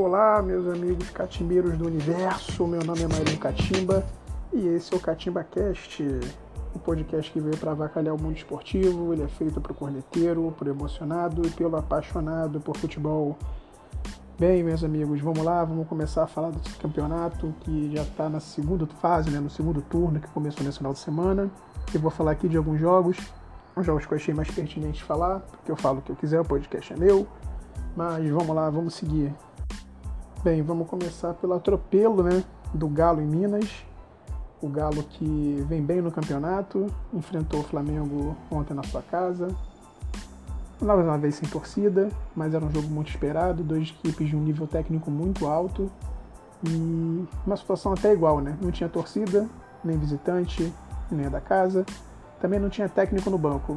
Olá, meus amigos catimbeiros do universo. Meu nome é Marinho Catimba e esse é o Catimba Cast, o podcast que veio para avacalhar o mundo esportivo. Ele é feito para o corneteiro, para o emocionado e pelo apaixonado por futebol. Bem, meus amigos, vamos lá, vamos começar a falar desse campeonato que já está na segunda fase, né, no segundo turno que começou nesse final de semana. Eu vou falar aqui de alguns jogos, os jogos que eu achei mais pertinentes falar, porque eu falo o que eu quiser, o podcast é meu. Mas vamos lá, vamos seguir. Bem, vamos começar pelo atropelo né, do Galo em Minas. O Galo que vem bem no campeonato, enfrentou o Flamengo ontem na sua casa. Mais uma vez sem torcida, mas era um jogo muito esperado, duas equipes de um nível técnico muito alto e uma situação até igual, né? Não tinha torcida, nem visitante, nem da casa, também não tinha técnico no banco.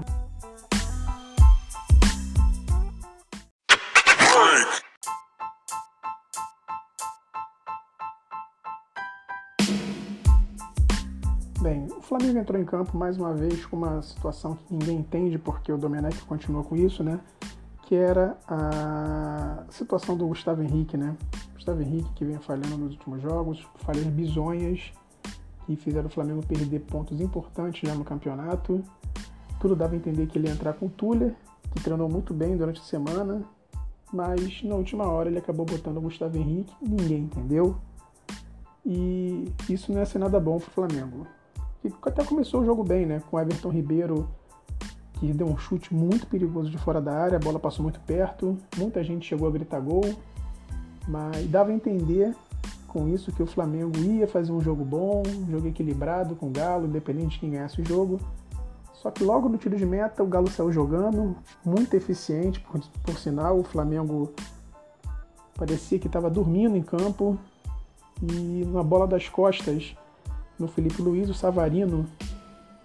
Flamengo entrou em campo mais uma vez com uma situação que ninguém entende porque o Domenech continua com isso, né? Que era a situação do Gustavo Henrique, né? Gustavo Henrique que vem falhando nos últimos jogos, falhas bizonhas que fizeram o Flamengo perder pontos importantes já no campeonato. Tudo dava a entender que ele ia entrar com o Tuller, que treinou muito bem durante a semana, mas na última hora ele acabou botando o Gustavo Henrique, ninguém entendeu. E isso não ia ser nada bom para o Flamengo que até começou o jogo bem, né? Com Everton Ribeiro, que deu um chute muito perigoso de fora da área, a bola passou muito perto, muita gente chegou a gritar gol, mas dava a entender com isso que o Flamengo ia fazer um jogo bom, um jogo equilibrado com o Galo, independente de quem ganhasse o jogo. Só que logo no tiro de meta o Galo saiu jogando, muito eficiente, por, por sinal, o Flamengo parecia que estava dormindo em campo e na bola das costas no Felipe Luiz, o Savarino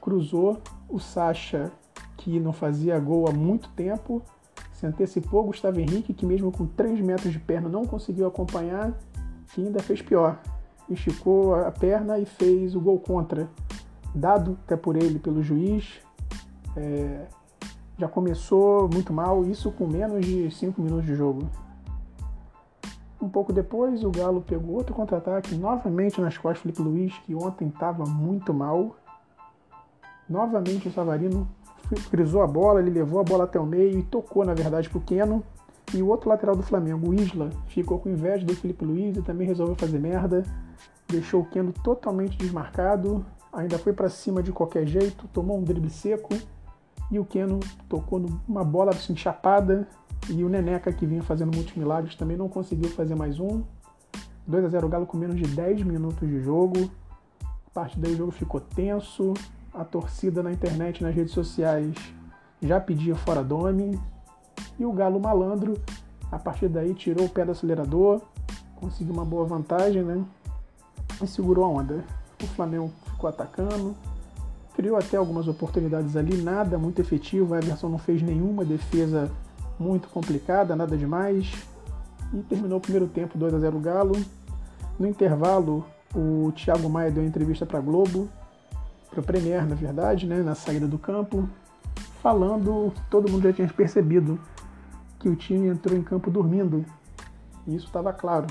cruzou o Sacha, que não fazia gol há muito tempo, se antecipou Gustavo Henrique, que mesmo com 3 metros de perna não conseguiu acompanhar, e ainda fez pior. Esticou a perna e fez o gol contra, dado até por ele, pelo juiz. É, já começou muito mal, isso com menos de 5 minutos de jogo. Um pouco depois, o Galo pegou outro contra-ataque, novamente nas costas Felipe Luiz, que ontem estava muito mal. Novamente o Savarino frisou a bola, ele levou a bola até o meio e tocou, na verdade, para o Keno. E o outro lateral do Flamengo, o Isla, ficou com inveja do Felipe Luiz e também resolveu fazer merda. Deixou o Keno totalmente desmarcado, ainda foi para cima de qualquer jeito, tomou um drible seco e o Keno tocou numa bola assim, chapada e o Neneca, que vinha fazendo muitos milagres, também não conseguiu fazer mais um. 2 a 0 o Galo com menos de 10 minutos de jogo. A partir daí o jogo ficou tenso. A torcida na internet, nas redes sociais, já pedia fora dome. E o Galo malandro, a partir daí, tirou o pé do acelerador, conseguiu uma boa vantagem, né? E segurou a onda. O Flamengo ficou atacando, criou até algumas oportunidades ali, nada muito efetivo. A Everson não fez nenhuma defesa muito complicada, nada demais. E terminou o primeiro tempo 2 a 0 Galo. No intervalo, o Thiago Maia deu entrevista para Globo, para Premier, na verdade, né, na saída do campo, falando que todo mundo já tinha percebido que o time entrou em campo dormindo. E isso estava claro.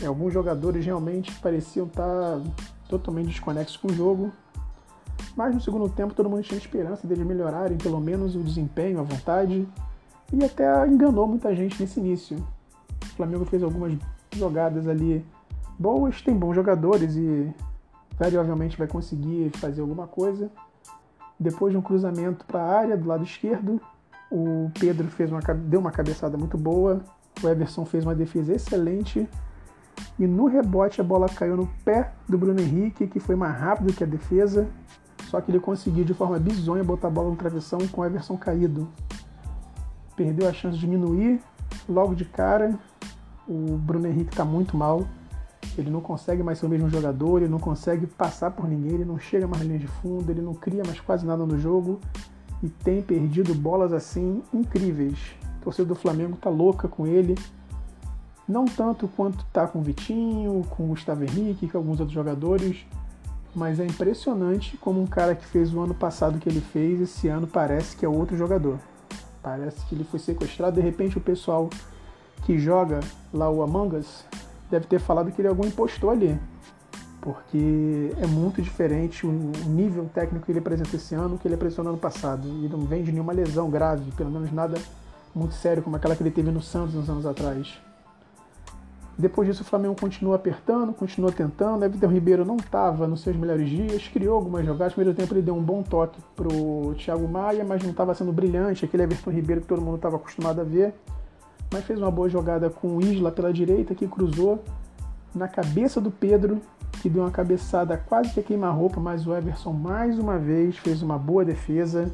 E alguns jogadores realmente pareciam estar totalmente desconexos com o jogo, mas no segundo tempo todo mundo tinha esperança deles melhorarem pelo menos o desempenho, a vontade. E até enganou muita gente nesse início. O Flamengo fez algumas jogadas ali boas, tem bons jogadores e variavelmente vai conseguir fazer alguma coisa. Depois de um cruzamento para a área do lado esquerdo, o Pedro fez uma, deu uma cabeçada muito boa, o Everson fez uma defesa excelente e no rebote a bola caiu no pé do Bruno Henrique, que foi mais rápido que a defesa só que ele conseguiu de forma bizonha botar a bola no travessão com o Everson caído. Perdeu a chance de diminuir logo de cara. O Bruno Henrique está muito mal. Ele não consegue mais ser o mesmo jogador, ele não consegue passar por ninguém, ele não chega mais na linha de fundo, ele não cria mais quase nada no jogo e tem perdido bolas assim incríveis. A torcida do Flamengo tá louca com ele. Não tanto quanto tá com o Vitinho, com o Gustavo Henrique, com alguns outros jogadores, mas é impressionante como um cara que fez o ano passado que ele fez, esse ano parece que é outro jogador. Parece que ele foi sequestrado, de repente o pessoal que joga lá o Among Us deve ter falado que ele é algum impostor ali. Porque é muito diferente o nível técnico que ele apresenta esse ano que ele apresentou no ano passado. E não vem de nenhuma lesão grave, pelo menos nada muito sério como aquela que ele teve no Santos uns anos atrás. Depois disso, o Flamengo continua apertando, continua tentando. Everton Ribeiro não estava nos seus melhores dias, criou algumas jogadas. No primeiro tempo, ele deu um bom toque para o Thiago Maia, mas não estava sendo brilhante aquele Everton Ribeiro que todo mundo estava acostumado a ver. Mas fez uma boa jogada com o Isla pela direita, que cruzou na cabeça do Pedro, que deu uma cabeçada quase que queima-roupa, mas o Everson mais uma vez fez uma boa defesa.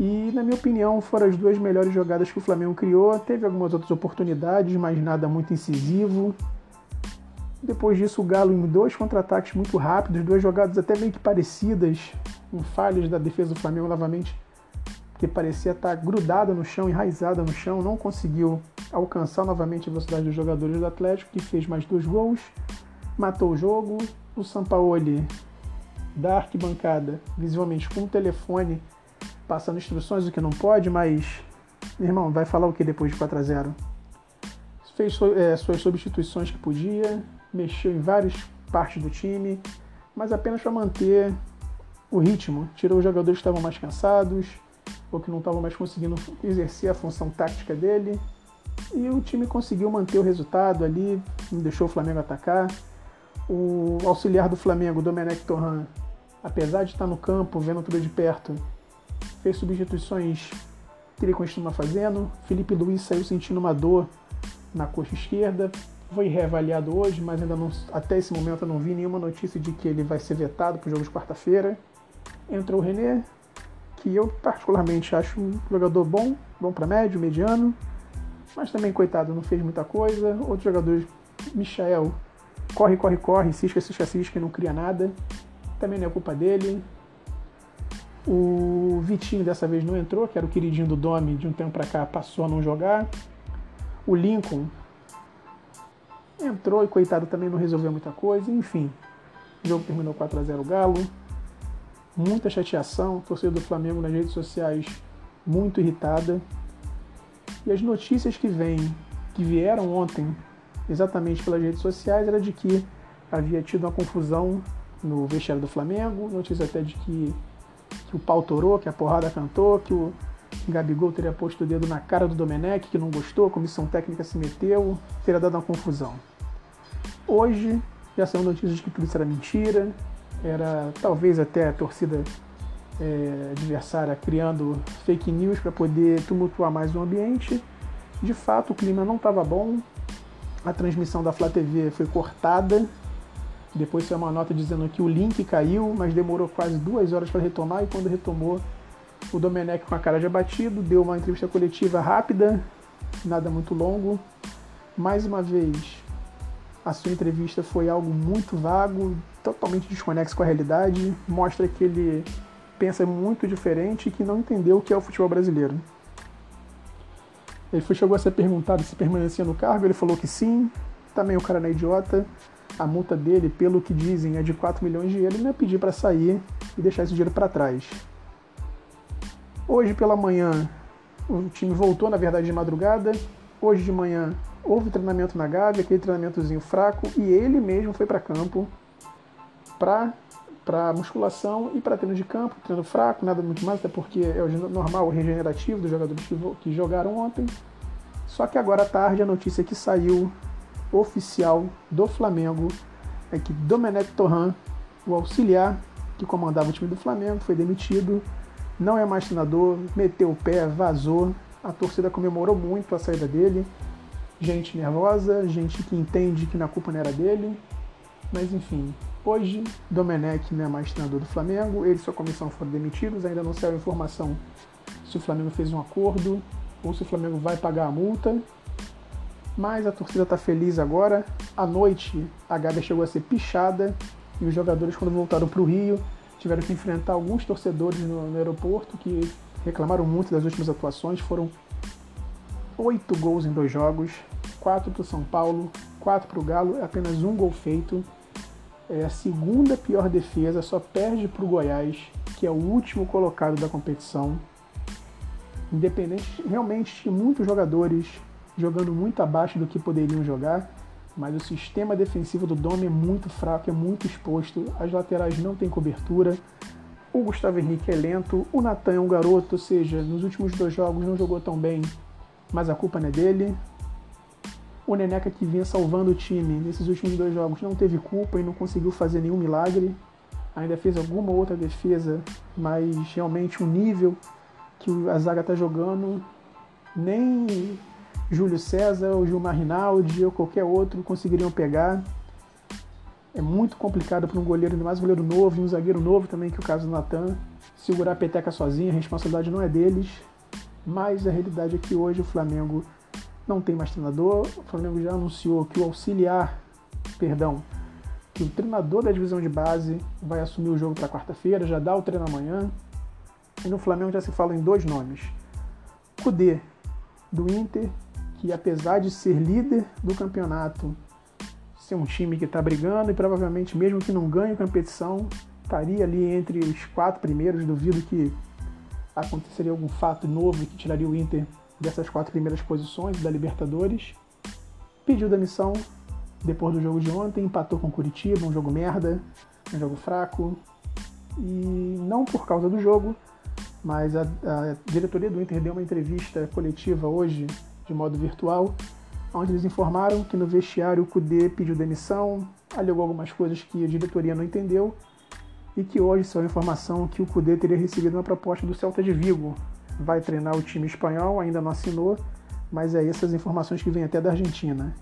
E, na minha opinião, foram as duas melhores jogadas que o Flamengo criou. Teve algumas outras oportunidades, mas nada muito incisivo. Depois disso, o Galo em dois contra-ataques muito rápidos, duas jogadas até meio que parecidas, em falhas da defesa do Flamengo novamente, que parecia estar grudada no chão, enraizada no chão, não conseguiu alcançar novamente a velocidade dos jogadores do Atlético, que fez mais dois gols, matou o jogo. O Sampaoli, da arquibancada, visivelmente com o telefone passando instruções do que não pode, mas, irmão, vai falar o que depois de 4 a 0 Fez é, suas substituições que podia, mexeu em várias partes do time, mas apenas para manter o ritmo. Tirou os jogadores que estavam mais cansados ou que não estavam mais conseguindo exercer a função tática dele. E o time conseguiu manter o resultado ali, não deixou o Flamengo atacar. O auxiliar do Flamengo, Domenech Torran, apesar de estar no campo, vendo tudo de perto, fez substituições que ele continua fazendo. Felipe Luiz saiu sentindo uma dor na coxa esquerda. Foi reavaliado hoje, mas ainda não, até esse momento eu não vi nenhuma notícia de que ele vai ser vetado para o jogo de quarta-feira. Entrou o René, que eu particularmente acho um jogador bom, bom para médio, mediano, mas também, coitado, não fez muita coisa. Outros jogadores, Michael, corre, corre, corre, cisca, cisca, cisca, e não cria nada. Também não é culpa dele. O Vitinho dessa vez não entrou, que era o queridinho do Domi, de um tempo para cá passou a não jogar. O Lincoln entrou e coitado também não resolveu muita coisa. Enfim, o jogo terminou 4 a 0 Galo. Muita chateação, torcida do Flamengo nas redes sociais muito irritada. E as notícias que vêm, que vieram ontem, exatamente pelas redes sociais, era de que havia tido uma confusão no vestiário do Flamengo, notícia até de que que o pau torou, que a porrada cantou, que o Gabigol teria posto o dedo na cara do Domenech, que não gostou, a comissão técnica se meteu, teria dado uma confusão. Hoje já são notícias de que tudo isso era mentira, era talvez até a torcida é, adversária criando fake news para poder tumultuar mais o ambiente. De fato, o clima não estava bom, a transmissão da Flá TV foi cortada depois saiu uma nota dizendo que o link caiu, mas demorou quase duas horas para retomar e quando retomou, o Domenech com a cara de abatido deu uma entrevista coletiva rápida, nada muito longo. Mais uma vez, a sua entrevista foi algo muito vago, totalmente desconexo com a realidade, mostra que ele pensa muito diferente e que não entendeu o que é o futebol brasileiro. Ele foi, chegou a ser perguntado se permanecia no cargo, ele falou que sim, também o cara não é idiota, a multa dele, pelo que dizem, é de 4 milhões de euros, ele ia pedir para sair e deixar esse dinheiro para trás. Hoje pela manhã, o time voltou, na verdade, de madrugada. Hoje de manhã houve treinamento na Gávea, aquele treinamentozinho fraco, e ele mesmo foi para campo para para musculação e para treino de campo, treino fraco, nada muito mais, até porque é o normal, o regenerativo dos jogadores que, que jogaram ontem. Só que agora à tarde a notícia que saiu oficial do Flamengo é que Domenech Torran, o auxiliar que comandava o time do Flamengo, foi demitido, não é mais treinador, meteu o pé, vazou. A torcida comemorou muito a saída dele. Gente nervosa, gente que entende que na culpa não era dele. Mas enfim, hoje Domenech não é mais treinador do Flamengo, ele e sua comissão foram demitidos, ainda não saiu informação se o Flamengo fez um acordo ou se o Flamengo vai pagar a multa mas a torcida está feliz agora. À noite, a Gávea chegou a ser pichada e os jogadores, quando voltaram para o Rio, tiveram que enfrentar alguns torcedores no, no aeroporto que reclamaram muito das últimas atuações. Foram oito gols em dois jogos, quatro para o São Paulo, quatro para o Galo, é apenas um gol feito. É a segunda pior defesa, só perde para o Goiás, que é o último colocado da competição. Independente, realmente, muitos jogadores jogando muito abaixo do que poderiam jogar, mas o sistema defensivo do Dome é muito fraco, é muito exposto, as laterais não têm cobertura, o Gustavo Henrique é lento, o Natan é um garoto, ou seja, nos últimos dois jogos não jogou tão bem, mas a culpa não é dele. O Neneca que vinha salvando o time nesses últimos dois jogos não teve culpa e não conseguiu fazer nenhum milagre. Ainda fez alguma outra defesa, mas realmente o nível que a zaga está jogando, nem Júlio César ou Gilmar Rinaldi ou qualquer outro conseguiriam pegar. É muito complicado para um goleiro, ainda mais um goleiro novo e um zagueiro novo também, que é o caso do Natan, segurar a peteca sozinho, a responsabilidade não é deles. Mas a realidade é que hoje o Flamengo não tem mais treinador. O Flamengo já anunciou que o auxiliar, perdão, que o treinador da divisão de base vai assumir o jogo para quarta-feira, já dá o treino amanhã. E no Flamengo já se fala em dois nomes. Kudê, do Inter, que apesar de ser líder do campeonato, ser um time que está brigando e provavelmente, mesmo que não ganhe competição, estaria ali entre os quatro primeiros. Duvido que aconteceria algum fato novo que tiraria o Inter dessas quatro primeiras posições da Libertadores. Pediu demissão depois do jogo de ontem, empatou com o Curitiba, um jogo merda, um jogo fraco. E não por causa do jogo, mas a, a diretoria do Inter deu uma entrevista coletiva hoje, de modo virtual, onde eles informaram que no vestiário o Cudê pediu demissão, alegou algumas coisas que a diretoria não entendeu e que hoje saiu informação que o Cudê teria recebido uma proposta do Celta de Vigo. Vai treinar o time espanhol, ainda não assinou, mas é essas informações que vêm até da Argentina.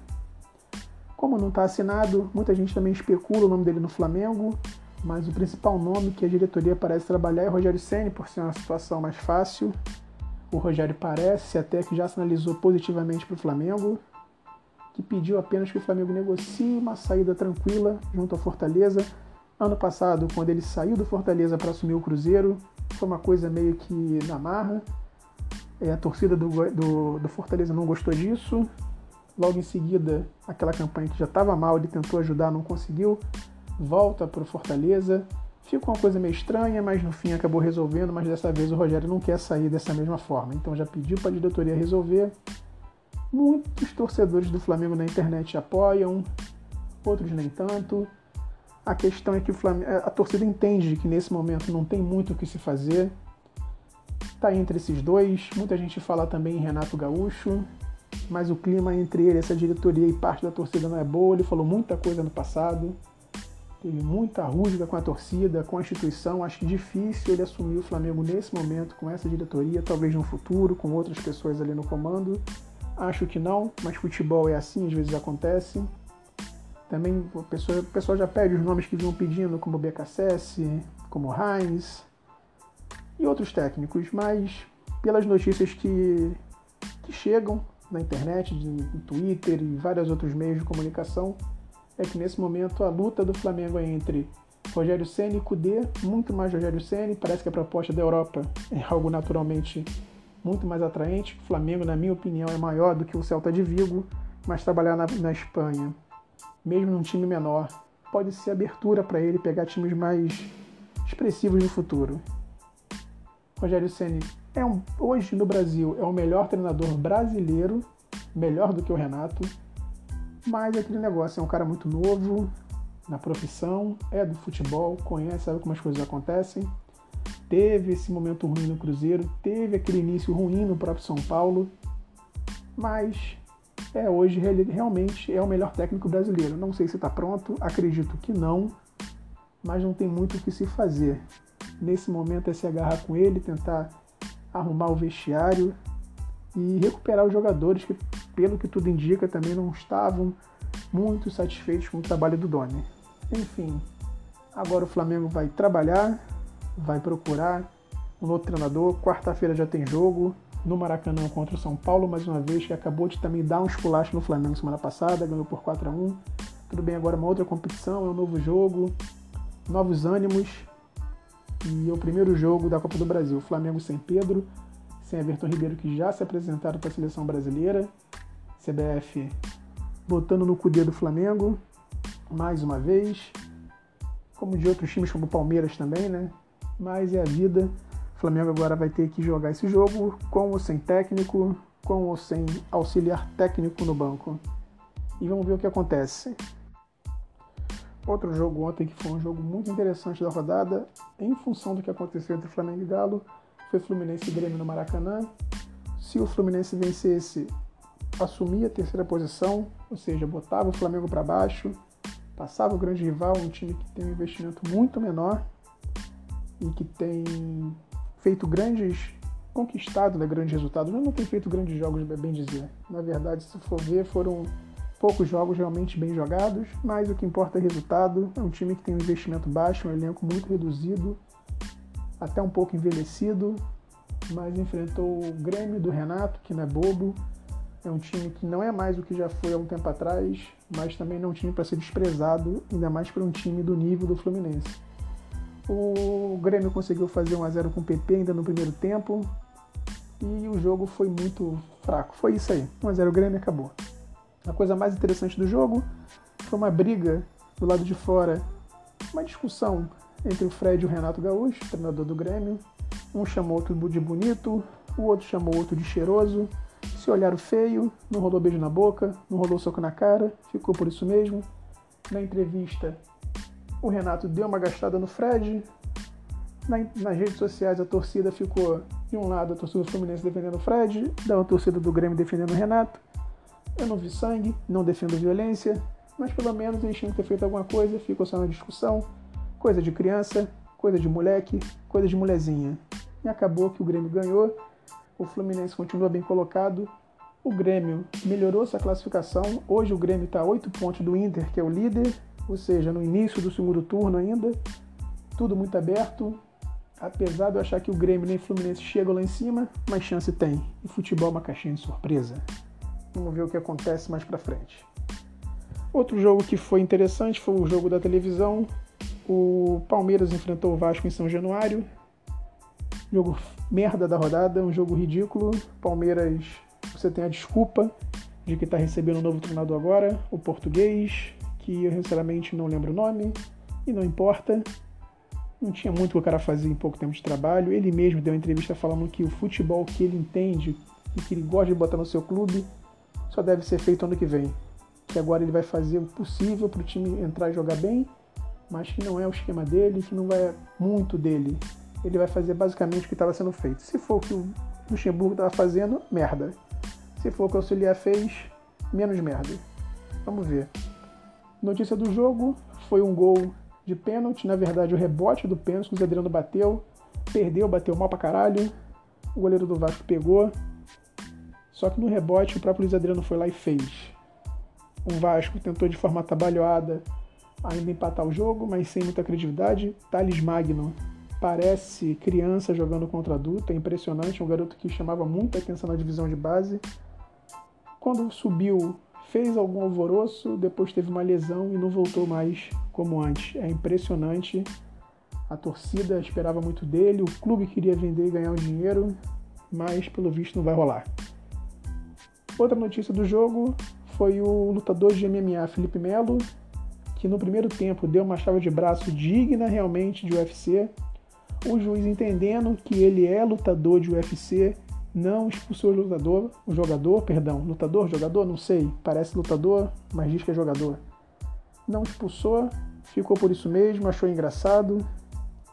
Como não está assinado, muita gente também especula o nome dele no Flamengo, mas o principal nome que a diretoria parece trabalhar é Rogério Ceni por ser uma situação mais fácil. O Rogério parece até que já sinalizou positivamente para o Flamengo, que pediu apenas que o Flamengo negocie uma saída tranquila junto à Fortaleza. Ano passado, quando ele saiu do Fortaleza para assumir o Cruzeiro, foi uma coisa meio que na marra. É, a torcida do, do, do, Fortaleza não gostou disso. Logo em seguida, aquela campanha que já estava mal, ele tentou ajudar, não conseguiu. Volta para o Fortaleza. Fica uma coisa meio estranha, mas no fim acabou resolvendo. Mas dessa vez o Rogério não quer sair dessa mesma forma. Então já pediu para a diretoria resolver. Muitos torcedores do Flamengo na internet apoiam, outros nem tanto. A questão é que Flamengo, a torcida entende que nesse momento não tem muito o que se fazer. Está entre esses dois. Muita gente fala também em Renato Gaúcho, mas o clima entre ele, essa diretoria e parte da torcida não é boa. Ele falou muita coisa no passado. Teve muita rusga com a torcida, com a instituição. Acho difícil ele assumir o Flamengo nesse momento com essa diretoria, talvez no futuro, com outras pessoas ali no comando. Acho que não, mas futebol é assim, às vezes acontece. Também o pessoal, pessoal já pede os nomes que vinham pedindo, como BKSS, como Heinz e outros técnicos, mas pelas notícias que, que chegam na internet, no Twitter e vários outros meios de comunicação, é que nesse momento a luta do Flamengo é entre Rogério Ceni e Cudê, muito mais Rogério Ceni, parece que a proposta da Europa é algo naturalmente muito mais atraente. O Flamengo, na minha opinião, é maior do que o Celta de Vigo, mas trabalhar na, na Espanha, mesmo num time menor, pode ser abertura para ele pegar times mais expressivos no futuro. Rogério Ceni é um, hoje no Brasil é o melhor treinador brasileiro, melhor do que o Renato, mas aquele negócio é um cara muito novo na profissão, é do futebol, conhece, sabe como as coisas acontecem teve esse momento ruim no Cruzeiro, teve aquele início ruim no próprio São Paulo, mas é hoje realmente é o melhor técnico brasileiro. Não sei se está pronto, acredito que não, mas não tem muito o que se fazer. Nesse momento é se agarrar com ele, tentar arrumar o vestiário e recuperar os jogadores que, pelo que tudo indica, também não estavam muito satisfeitos com o trabalho do Doni. Enfim, agora o Flamengo vai trabalhar, vai procurar um outro treinador. Quarta-feira já tem jogo no Maracanã contra o São Paulo, mais uma vez, que acabou de também dar um esculacho no Flamengo semana passada, ganhou por 4 a 1 Tudo bem, agora uma outra competição, é um novo jogo, novos ânimos. E é o primeiro jogo da Copa do Brasil. Flamengo sem Pedro, sem Everton Ribeiro, que já se apresentaram para a seleção brasileira. CBF botando no cudeiro do Flamengo, mais uma vez. Como de outros times, como o Palmeiras também, né? mas é a vida. O Flamengo agora vai ter que jogar esse jogo com ou sem técnico, com ou sem auxiliar técnico no banco. E vamos ver o que acontece. Outro jogo ontem que foi um jogo muito interessante da rodada, em função do que aconteceu entre Flamengo e Galo, foi Fluminense e Grêmio no Maracanã. Se o Fluminense vencesse, assumia a terceira posição, ou seja, botava o Flamengo para baixo, passava o grande rival, um time que tem um investimento muito menor e que tem feito grandes, conquistado né, grandes resultados. Não, não tem feito grandes jogos, bem dizer. Na verdade, se for ver, foram poucos jogos realmente bem jogados, mas o que importa é resultado. É um time que tem um investimento baixo, um elenco muito reduzido, até um pouco envelhecido, mas enfrentou o Grêmio do Renato, que não é bobo. É um time que não é mais o que já foi há um tempo atrás, mas também não é um time para ser desprezado, ainda mais para um time do nível do Fluminense. O Grêmio conseguiu fazer 1 a 0 com o PP ainda no primeiro tempo e o jogo foi muito fraco. Foi isso aí. 1 a 0 o Grêmio acabou. A coisa mais interessante do jogo foi uma briga do lado de fora, uma discussão entre o Fred e o Renato Gaúcho, treinador do Grêmio. Um chamou outro de bonito, o outro chamou outro de cheiroso. Se olharam feio, não rolou beijo na boca, não rolou soco na cara, ficou por isso mesmo. Na entrevista, o Renato deu uma gastada no Fred. Na, nas redes sociais, a torcida ficou de um lado, a torcida do Fluminense defendendo o Fred, da torcida do Grêmio defendendo o Renato. Eu não vi sangue, não defendo violência, mas pelo menos eles tinham que ter feito alguma coisa, ficou só na discussão. Coisa de criança, coisa de moleque, coisa de molezinha. E acabou que o Grêmio ganhou, o Fluminense continua bem colocado, o Grêmio melhorou sua classificação. Hoje o Grêmio está a 8 pontos do Inter, que é o líder, ou seja, no início do segundo turno ainda. Tudo muito aberto. Apesar de eu achar que o Grêmio nem o Fluminense chegam lá em cima, mas chance tem. E futebol é uma caixinha de surpresa. Vamos ver o que acontece mais pra frente. Outro jogo que foi interessante foi o jogo da televisão. O Palmeiras enfrentou o Vasco em São Januário. Jogo merda da rodada, um jogo ridículo. Palmeiras, você tem a desculpa de que está recebendo um novo treinador agora, o português, que eu sinceramente não lembro o nome, e não importa. Não tinha muito que o cara fazia em pouco tempo de trabalho. Ele mesmo deu uma entrevista falando que o futebol que ele entende e que ele gosta de botar no seu clube só deve ser feito ano que vem. Que agora ele vai fazer o possível para o time entrar e jogar bem, mas que não é o esquema dele, que não vai muito dele. Ele vai fazer basicamente o que estava sendo feito. Se for o que o Luxemburgo estava fazendo, merda. Se for o que o auxiliar fez, menos merda. Vamos ver. Notícia do jogo foi um gol de pênalti, na verdade o rebote do pênalti, o Zé Adriano bateu, perdeu, bateu mal pra caralho. O goleiro do Vasco pegou, só que no rebote o próprio Luiz Adriano foi lá e fez. O Vasco tentou de forma trabalhada ainda empatar o jogo, mas sem muita credibilidade. Thales Magno parece criança jogando contra adulto, é impressionante, um garoto que chamava muita atenção na divisão de base. Quando subiu, fez algum alvoroço, depois teve uma lesão e não voltou mais como antes. É impressionante. A torcida esperava muito dele, o clube queria vender e ganhar um dinheiro, mas pelo visto não vai rolar. Outra notícia do jogo foi o lutador de MMA Felipe Melo, que no primeiro tempo deu uma chave de braço digna realmente de UFC. O juiz entendendo que ele é lutador de UFC, não expulsou o lutador, o jogador, perdão, lutador, jogador, não sei, parece lutador, mas diz que é jogador. Não expulsou, ficou por isso mesmo, achou engraçado.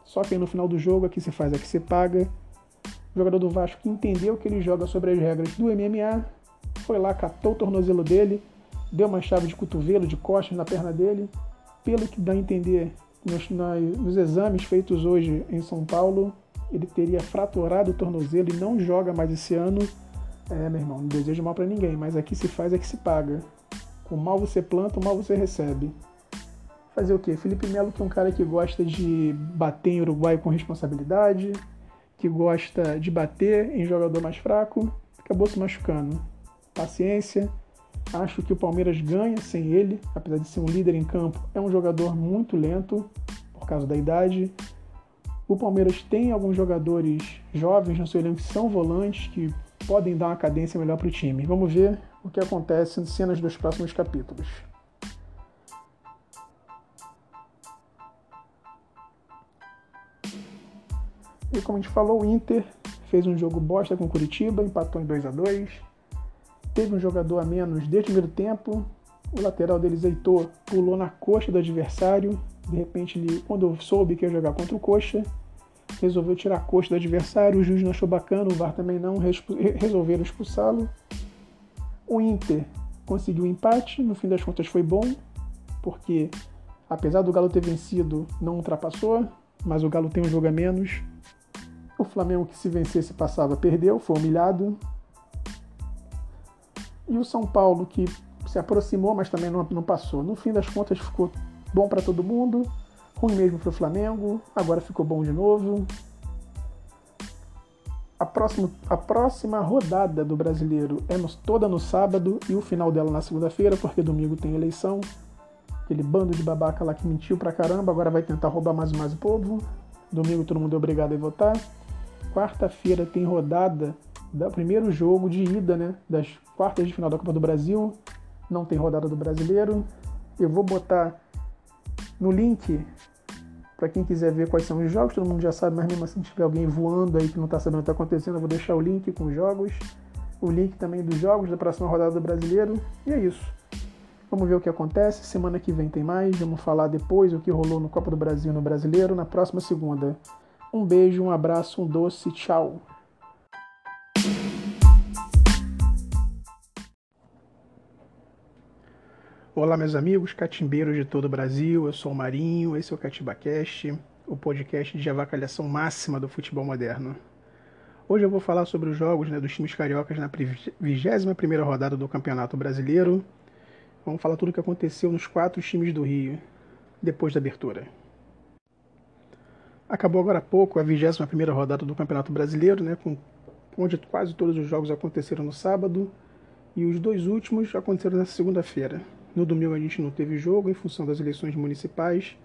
Só que aí no final do jogo aqui se faz, aqui se paga. O jogador do Vasco que entendeu que ele joga sobre as regras do MMA, foi lá, catou o tornozelo dele, deu uma chave de cotovelo, de costas na perna dele. Pelo que dá a entender nos, nos exames feitos hoje em São Paulo, ele teria fraturado o tornozelo e não joga mais esse ano. É, meu irmão, não desejo mal para ninguém, mas aqui se faz é que se paga. Com mal você planta, o mal você recebe. Fazer o quê? Felipe Melo, que é um cara que gosta de bater em Uruguai com responsabilidade, que gosta de bater em jogador mais fraco, acabou se machucando paciência. Acho que o Palmeiras ganha sem ele, apesar de ser um líder em campo, é um jogador muito lento por causa da idade. O Palmeiras tem alguns jogadores jovens no seu elenco que são volantes que podem dar uma cadência melhor para o time. Vamos ver o que acontece nas cenas dos próximos capítulos. E como a gente falou, o Inter fez um jogo bosta com o Curitiba, empatou em 2 a 2 teve um jogador a menos desde o primeiro tempo. O lateral deles, Heitor, pulou na coxa do adversário. De repente, ele, quando soube que ia jogar contra o Coxa, resolveu tirar a coxa do adversário. O juiz não achou bacana, o VAR também não, resolveram expulsá-lo. O Inter conseguiu um empate, no fim das contas foi bom, porque apesar do Galo ter vencido, não ultrapassou, mas o Galo tem um jogo a menos. O Flamengo que se vencesse passava perdeu, foi humilhado. E o São Paulo que se aproximou, mas também não, não passou. No fim das contas ficou bom para todo mundo, ruim mesmo para o Flamengo, agora ficou bom de novo. A próxima, a próxima rodada do brasileiro é no, toda no sábado e o final dela na segunda-feira, porque domingo tem eleição. Aquele bando de babaca lá que mentiu pra caramba, agora vai tentar roubar mais e mais o povo. Domingo todo mundo é obrigado a votar. Quarta-feira tem rodada do primeiro jogo de ida, né? Das quartas de final da Copa do Brasil. Não tem rodada do brasileiro. Eu vou botar no link para quem quiser ver quais são os jogos, todo mundo já sabe, mas mesmo assim, se tiver alguém voando aí que não está sabendo o que está acontecendo, eu vou deixar o link com os jogos, o link também dos jogos da próxima rodada do Brasileiro, e é isso. Vamos ver o que acontece. Semana que vem tem mais. Vamos falar depois o que rolou no Copa do Brasil no Brasileiro na próxima segunda. Um beijo, um abraço, um doce, tchau. Olá, meus amigos catimbeiros de todo o Brasil. Eu sou o Marinho, esse é o CatibaCast, o podcast de avacalhação máxima do futebol moderno. Hoje eu vou falar sobre os jogos né, dos times cariocas na 21 rodada do Campeonato Brasileiro. Vamos falar tudo o que aconteceu nos quatro times do Rio, depois da abertura. Acabou agora há pouco a 21 rodada do Campeonato Brasileiro, né, com, onde quase todos os jogos aconteceram no sábado, e os dois últimos aconteceram na segunda-feira. No domingo a gente não teve jogo em função das eleições municipais.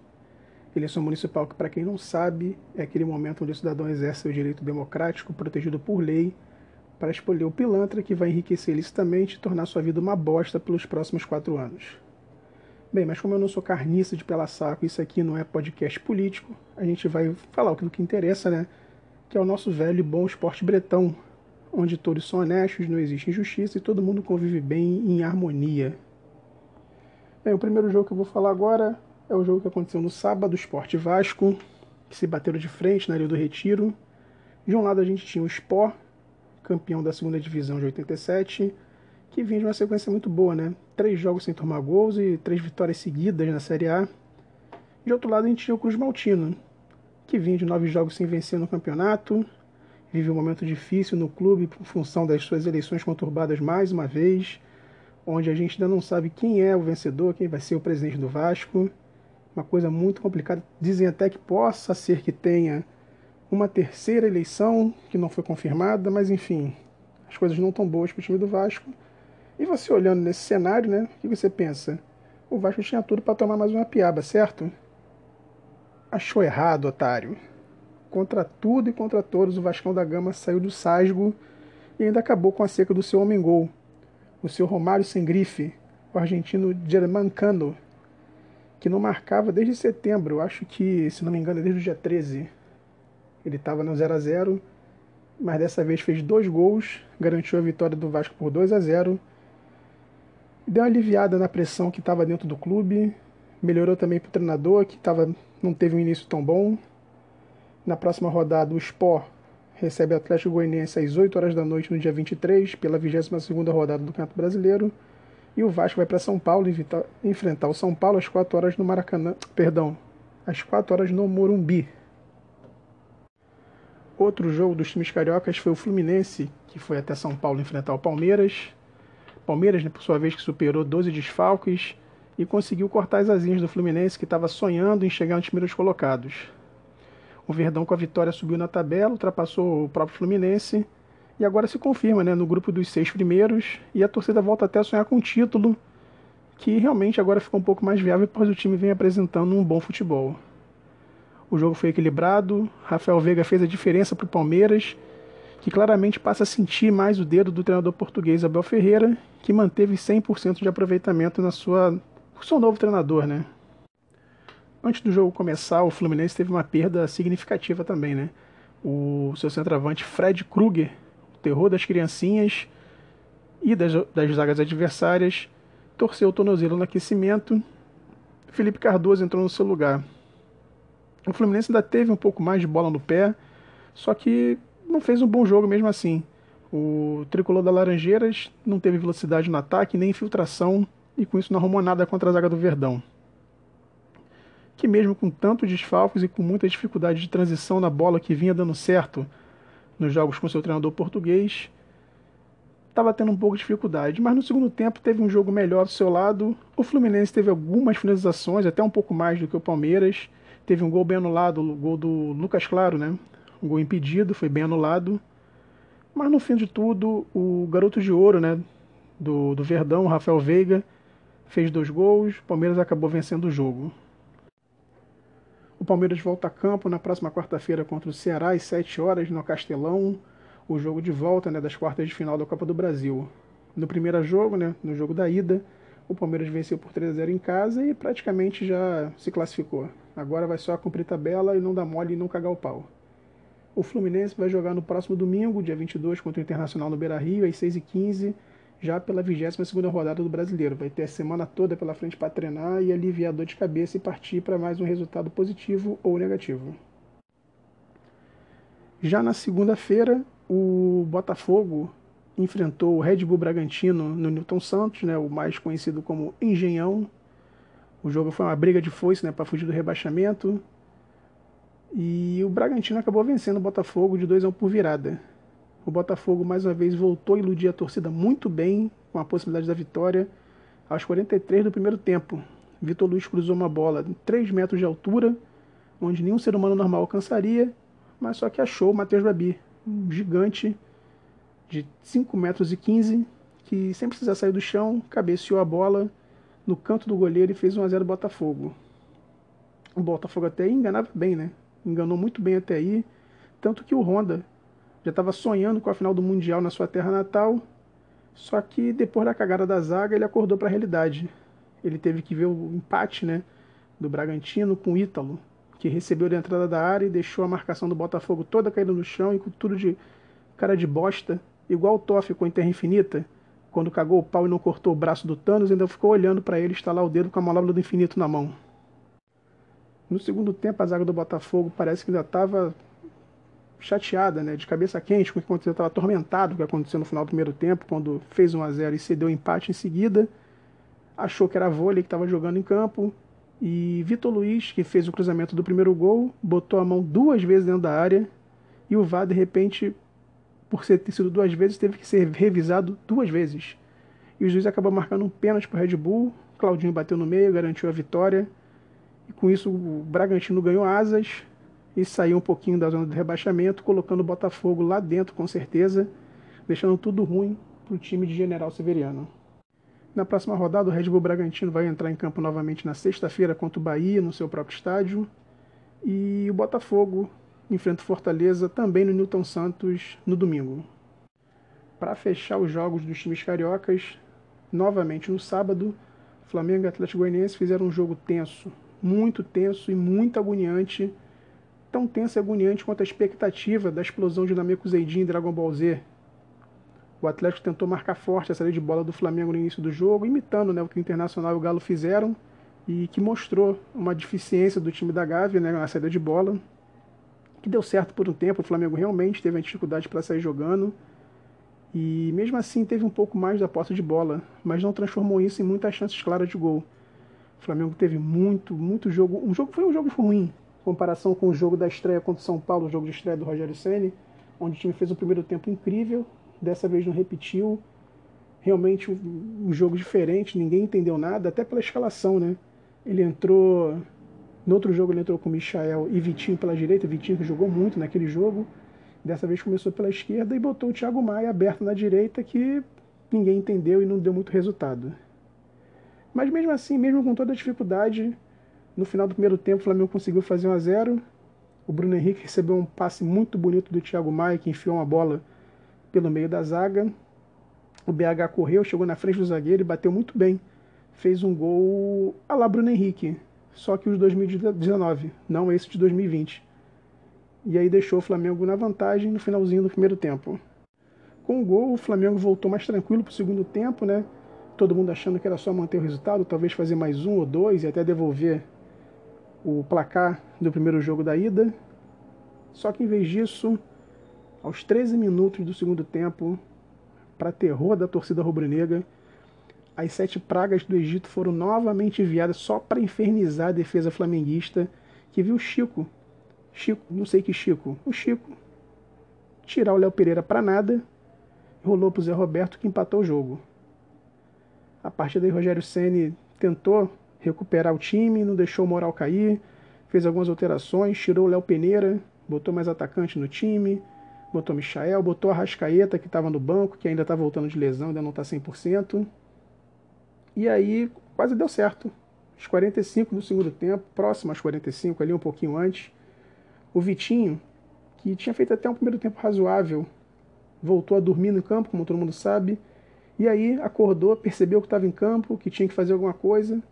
Eleição municipal que, para quem não sabe, é aquele momento onde o cidadão exerce seu direito democrático protegido por lei para escolher o pilantra que vai enriquecer ilicitamente e tornar sua vida uma bosta pelos próximos quatro anos. Bem, mas como eu não sou carniça de pela saco, isso aqui não é podcast político, a gente vai falar o que interessa, né? Que é o nosso velho e bom esporte bretão, onde todos são honestos, não existe injustiça e todo mundo convive bem em harmonia. Bem, o primeiro jogo que eu vou falar agora é o jogo que aconteceu no sábado, Sport Vasco, que se bateram de frente na Ilha do Retiro. De um lado a gente tinha o Sport, campeão da segunda divisão de 87, que vinha de uma sequência muito boa, né? Três jogos sem tomar gols e três vitórias seguidas na Série A. De outro lado a gente tinha o Cruz Maltino, que vinha de nove jogos sem vencer no campeonato, vive um momento difícil no clube por função das suas eleições conturbadas mais uma vez onde a gente ainda não sabe quem é o vencedor, quem vai ser o presidente do Vasco. Uma coisa muito complicada. Dizem até que possa ser que tenha uma terceira eleição que não foi confirmada, mas enfim, as coisas não estão boas para o time do Vasco. E você olhando nesse cenário, né, o que você pensa? O Vasco tinha tudo para tomar mais uma piaba, certo? Achou errado, otário. Contra tudo e contra todos, o Vascão da Gama saiu do Sasgo e ainda acabou com a seca do seu homem-gol o seu Romário sem grife, o argentino Germancano, que não marcava desde setembro, acho que, se não me engano, desde o dia 13. Ele estava no 0 a 0 mas dessa vez fez dois gols, garantiu a vitória do Vasco por 2 a 0 Deu uma aliviada na pressão que estava dentro do clube, melhorou também para o treinador, que tava, não teve um início tão bom. Na próxima rodada, o Sport recebe Atlético Goianiense às 8 horas da noite no dia 23, pela 22ª rodada do Campeonato Brasileiro. E o Vasco vai para São Paulo enfrentar o São Paulo às 4 horas no Maracanã, perdão, às 4 horas no Morumbi. Outro jogo dos times cariocas foi o Fluminense, que foi até São Paulo enfrentar o Palmeiras. Palmeiras, né, por sua vez, que superou 12 desfalques e conseguiu cortar as asinhas do Fluminense, que estava sonhando em chegar nos primeiros colocados. O Verdão com a vitória subiu na tabela, ultrapassou o próprio Fluminense e agora se confirma né, no grupo dos seis primeiros e a torcida volta até a sonhar com o título, que realmente agora ficou um pouco mais viável, pois o time vem apresentando um bom futebol. O jogo foi equilibrado, Rafael Veiga fez a diferença para o Palmeiras, que claramente passa a sentir mais o dedo do treinador português Abel Ferreira, que manteve 100% de aproveitamento na sua seu novo treinador, né? Antes do jogo começar, o Fluminense teve uma perda significativa também, né? O seu centroavante Fred Kruger, o terror das criancinhas, e das, das zagas adversárias, torceu o tornozelo no aquecimento. Felipe Cardoso entrou no seu lugar. O Fluminense ainda teve um pouco mais de bola no pé, só que não fez um bom jogo mesmo assim. O tricolor da Laranjeiras não teve velocidade no ataque nem infiltração e com isso não arrumou nada contra a zaga do Verdão. Que mesmo com tantos desfalques e com muita dificuldade de transição na bola que vinha dando certo nos jogos com seu treinador português, estava tendo um pouco de dificuldade. Mas no segundo tempo teve um jogo melhor do seu lado. O Fluminense teve algumas finalizações, até um pouco mais do que o Palmeiras. Teve um gol bem anulado, o gol do Lucas Claro, né? Um gol impedido, foi bem anulado. Mas no fim de tudo, o garoto de ouro, né, do, do Verdão, Rafael Veiga, fez dois gols, o Palmeiras acabou vencendo o jogo. O Palmeiras volta a campo na próxima quarta-feira contra o Ceará às 7 horas no Castelão, o jogo de volta né, das quartas de final da Copa do Brasil. No primeiro jogo, né, no jogo da ida, o Palmeiras venceu por 3 a 0 em casa e praticamente já se classificou. Agora vai só cumprir tabela e não dar mole e não cagar o pau. O Fluminense vai jogar no próximo domingo, dia 22, contra o Internacional no Beira-Rio, às 6h15, já pela 22ª rodada do Brasileiro. Vai ter a semana toda pela frente para treinar e aliviar a dor de cabeça e partir para mais um resultado positivo ou negativo. Já na segunda-feira, o Botafogo enfrentou o Red Bull Bragantino no Newton Santos, né, o mais conhecido como Engenhão. O jogo foi uma briga de foice né, para fugir do rebaixamento. E o Bragantino acabou vencendo o Botafogo de 2 a 1 por virada. O Botafogo mais uma vez voltou a iludir a torcida muito bem com a possibilidade da vitória. Aos 43 do primeiro tempo, Vitor Luiz cruzou uma bola de 3 metros de altura, onde nenhum ser humano normal alcançaria, mas só que achou o Matheus Babi, um gigante de 5 metros e 15, que sem precisar sair do chão, cabeceou a bola no canto do goleiro e fez 1 a 0 Botafogo. O Botafogo até enganava bem, né? enganou muito bem até aí. Tanto que o Honda já estava sonhando com a final do Mundial na sua terra natal. Só que depois da cagada da zaga, ele acordou para a realidade. Ele teve que ver o empate né, do Bragantino com o Ítalo, que recebeu da entrada da área e deixou a marcação do Botafogo toda caída no chão e com tudo de cara de bosta, igual o Toff com a Terra Infinita, quando cagou o pau e não cortou o braço do Thanos, ainda ficou olhando para ele estalar o dedo com a manobra do infinito na mão. No segundo tempo, a zaga do Botafogo parece que ainda estava chateada, né, de cabeça quente com o que aconteceu, estava atormentado com o que aconteceu no final do primeiro tempo, quando fez 1 a 0 e cedeu o empate em seguida. Achou que era vôlei que estava jogando em campo. E Vitor Luiz, que fez o cruzamento do primeiro gol, botou a mão duas vezes dentro da área. E o VAR, de repente, por ter sido duas vezes, teve que ser revisado duas vezes. E o juiz acabou marcando um pênalti para o Red Bull. Claudinho bateu no meio, garantiu a vitória. E com isso o Bragantino ganhou asas e saiu um pouquinho da zona de rebaixamento, colocando o Botafogo lá dentro com certeza, deixando tudo ruim para o time de General Severiano. Na próxima rodada, o Red Bull Bragantino vai entrar em campo novamente na sexta-feira contra o Bahia, no seu próprio estádio. E o Botafogo enfrenta o Fortaleza também no Newton Santos no domingo. Para fechar os jogos dos times cariocas, novamente no sábado, Flamengo e Atlético Goianiense fizeram um jogo tenso, muito tenso e muito agoniante, tão tenso e agoniante quanto a expectativa da explosão de Nameku Zeidin em Dragon Ball Z. O Atlético tentou marcar forte a saída de bola do Flamengo no início do jogo, imitando né, o que o Internacional e o Galo fizeram, e que mostrou uma deficiência do time da Gávea né, na saída de bola, que deu certo por um tempo, o Flamengo realmente teve dificuldade para sair jogando, e mesmo assim teve um pouco mais da posse de bola, mas não transformou isso em muitas chances claras de gol. O Flamengo teve muito, muito jogo. Um jogo foi um jogo ruim, comparação com o jogo da estreia contra o São Paulo, o jogo de estreia do Rogério Ceni, onde o time fez um primeiro tempo incrível, dessa vez não repetiu. Realmente um, jogo diferente, ninguém entendeu nada, até pela escalação, né? Ele entrou no outro jogo ele entrou com Michael e Vitinho pela direita, Vitinho que jogou muito naquele jogo. Dessa vez começou pela esquerda e botou o Thiago Maia aberto na direita, que ninguém entendeu e não deu muito resultado. Mas mesmo assim, mesmo com toda a dificuldade, no final do primeiro tempo o Flamengo conseguiu fazer 1 a 0. O Bruno Henrique recebeu um passe muito bonito do Thiago Maia, que enfiou uma bola pelo meio da zaga. O BH correu, chegou na frente do zagueiro e bateu muito bem. Fez um gol a lá Bruno Henrique, só que os 2019, não esse de 2020. E aí deixou o Flamengo na vantagem no finalzinho do primeiro tempo. Com o gol, o Flamengo voltou mais tranquilo para o segundo tempo, né? Todo mundo achando que era só manter o resultado, talvez fazer mais um ou dois e até devolver o placar do primeiro jogo da ida. Só que em vez disso, aos 13 minutos do segundo tempo, para terror da torcida rubro-negra, as sete pragas do Egito foram novamente enviadas só para infernizar a defesa flamenguista, que viu Chico, Chico, não sei que Chico, o Chico, tirar o Léo Pereira para nada, rolou para o Zé Roberto que empatou o jogo. A partir daí, Rogério Ceni tentou recuperar o time, não deixou o moral cair, fez algumas alterações, tirou o Léo Pereira, botou mais atacante no time, botou Michael, botou a Rascaeta, que estava no banco, que ainda está voltando de lesão, ainda não está 100%. E aí quase deu certo. Os 45 do segundo tempo, próximo aos 45, ali um pouquinho antes, o Vitinho, que tinha feito até um primeiro tempo razoável, voltou a dormir no campo, como todo mundo sabe, e aí acordou, percebeu que estava em campo, que tinha que fazer alguma coisa,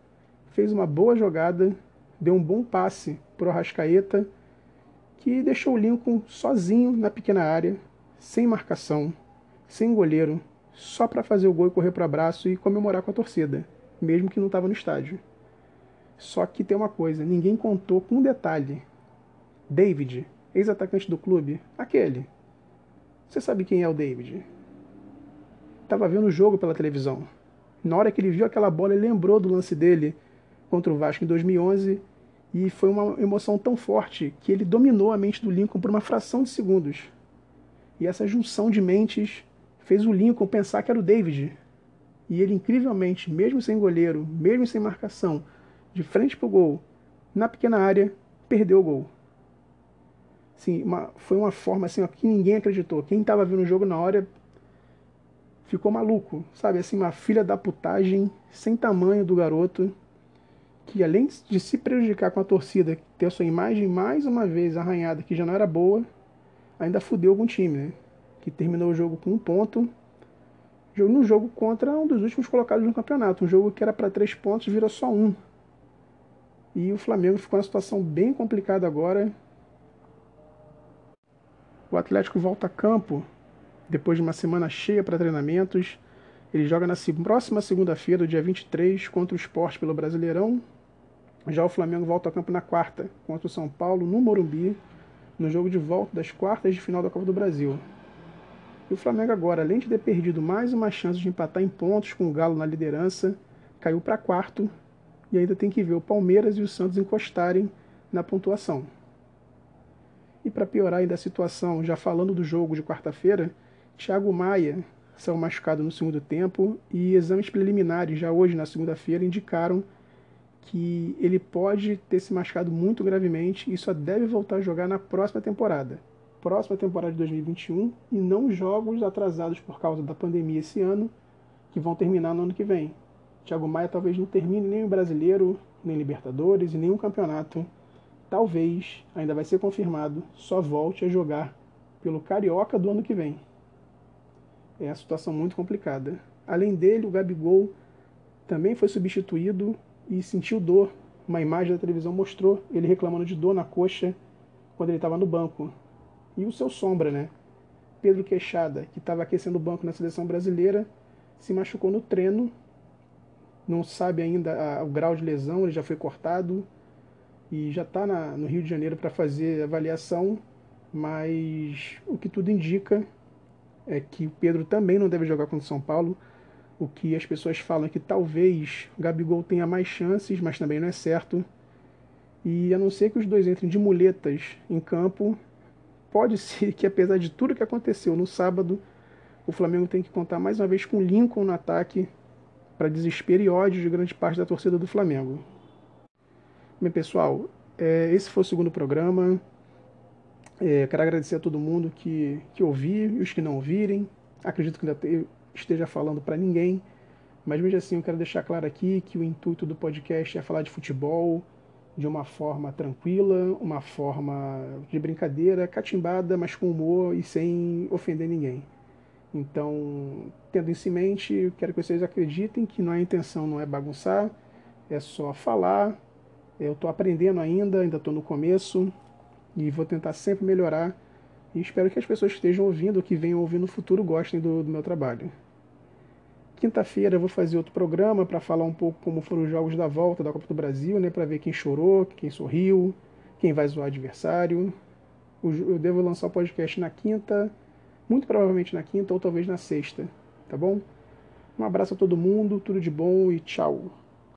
fez uma boa jogada, deu um bom passe para o Arrascaeta, que deixou o Lincoln sozinho na pequena área, sem marcação, sem goleiro, só para fazer o gol e correr para o abraço e comemorar com a torcida, mesmo que não estava no estádio. Só que tem uma coisa, ninguém contou com um detalhe. David, ex-atacante do clube, aquele. Você sabe quem é o David? Estava vendo o jogo pela televisão. Na hora que ele viu aquela bola, ele lembrou do lance dele contra o Vasco em 2011 e foi uma emoção tão forte que ele dominou a mente do Lincoln por uma fração de segundos. E essa junção de mentes fez o Lincoln pensar que era o David. E ele, incrivelmente, mesmo sem goleiro, mesmo sem marcação, de frente para o gol, na pequena área, perdeu o gol. Sim, uma, foi uma forma assim, ó, que ninguém acreditou. Quem estava vendo o jogo na hora ficou maluco, sabe? Assim, uma filha da putagem sem tamanho do garoto, que além de se prejudicar com a torcida, ter a sua imagem mais uma vez arranhada, que já não era boa, ainda fudeu algum time, né? que terminou o jogo com um ponto, no jogo contra um dos últimos colocados no campeonato. Um jogo que era para três pontos virou só um. E o Flamengo ficou numa situação bem complicada agora. O Atlético volta a campo depois de uma semana cheia para treinamentos. Ele joga na próxima segunda-feira, dia 23, contra o Esporte pelo Brasileirão. Já o Flamengo volta a campo na quarta, contra o São Paulo, no Morumbi, no jogo de volta das quartas de final da Copa do Brasil. E o Flamengo agora, além de ter perdido mais uma chance de empatar em pontos com o Galo na liderança, caiu para quarto e ainda tem que ver o Palmeiras e o Santos encostarem na pontuação. E para piorar ainda a situação, já falando do jogo de quarta-feira, Thiago Maia saiu machucado no segundo tempo e exames preliminares já hoje na segunda-feira indicaram que ele pode ter se machucado muito gravemente e só deve voltar a jogar na próxima temporada próxima temporada de 2021 e não jogos atrasados por causa da pandemia esse ano, que vão terminar no ano que vem. Thiago Maia talvez não termine nem o Brasileiro, nem Libertadores e nenhum campeonato. Talvez, ainda vai ser confirmado, só volte a jogar pelo Carioca do ano que vem. É uma situação muito complicada. Além dele, o Gabigol também foi substituído e sentiu dor. Uma imagem da televisão mostrou ele reclamando de dor na coxa quando ele estava no banco. E o seu sombra, né? Pedro Queixada, que estava aquecendo o banco na seleção brasileira, se machucou no treino. Não sabe ainda a, o grau de lesão, ele já foi cortado e já está no Rio de Janeiro para fazer avaliação, mas o que tudo indica é que o Pedro também não deve jogar contra o São Paulo. O que as pessoas falam é que talvez Gabigol tenha mais chances, mas também não é certo. E a não ser que os dois entrem de muletas em campo, pode ser que, apesar de tudo que aconteceu no sábado, o Flamengo tem que contar mais uma vez com Lincoln no ataque para desespero e ódio de grande parte da torcida do Flamengo. Bem, pessoal, é, esse foi o segundo programa. É, quero agradecer a todo mundo que, que ouviu e os que não ouvirem. Acredito que ainda te, esteja falando para ninguém, mas mesmo assim eu quero deixar claro aqui que o intuito do podcast é falar de futebol, de uma forma tranquila, uma forma de brincadeira, catimbada, mas com humor e sem ofender ninguém. Então, tendo isso em mente, eu quero que vocês acreditem que não a intenção não é bagunçar, é só falar. Eu estou aprendendo ainda, ainda estou no começo e vou tentar sempre melhorar E espero que as pessoas que estejam ouvindo, que venham ouvir no futuro, gostem do, do meu trabalho. Quinta-feira eu vou fazer outro programa para falar um pouco como foram os jogos da volta da Copa do Brasil, né, para ver quem chorou, quem sorriu, quem vai zoar o adversário. Eu devo lançar o podcast na quinta, muito provavelmente na quinta ou talvez na sexta, tá bom? Um abraço a todo mundo, tudo de bom e tchau.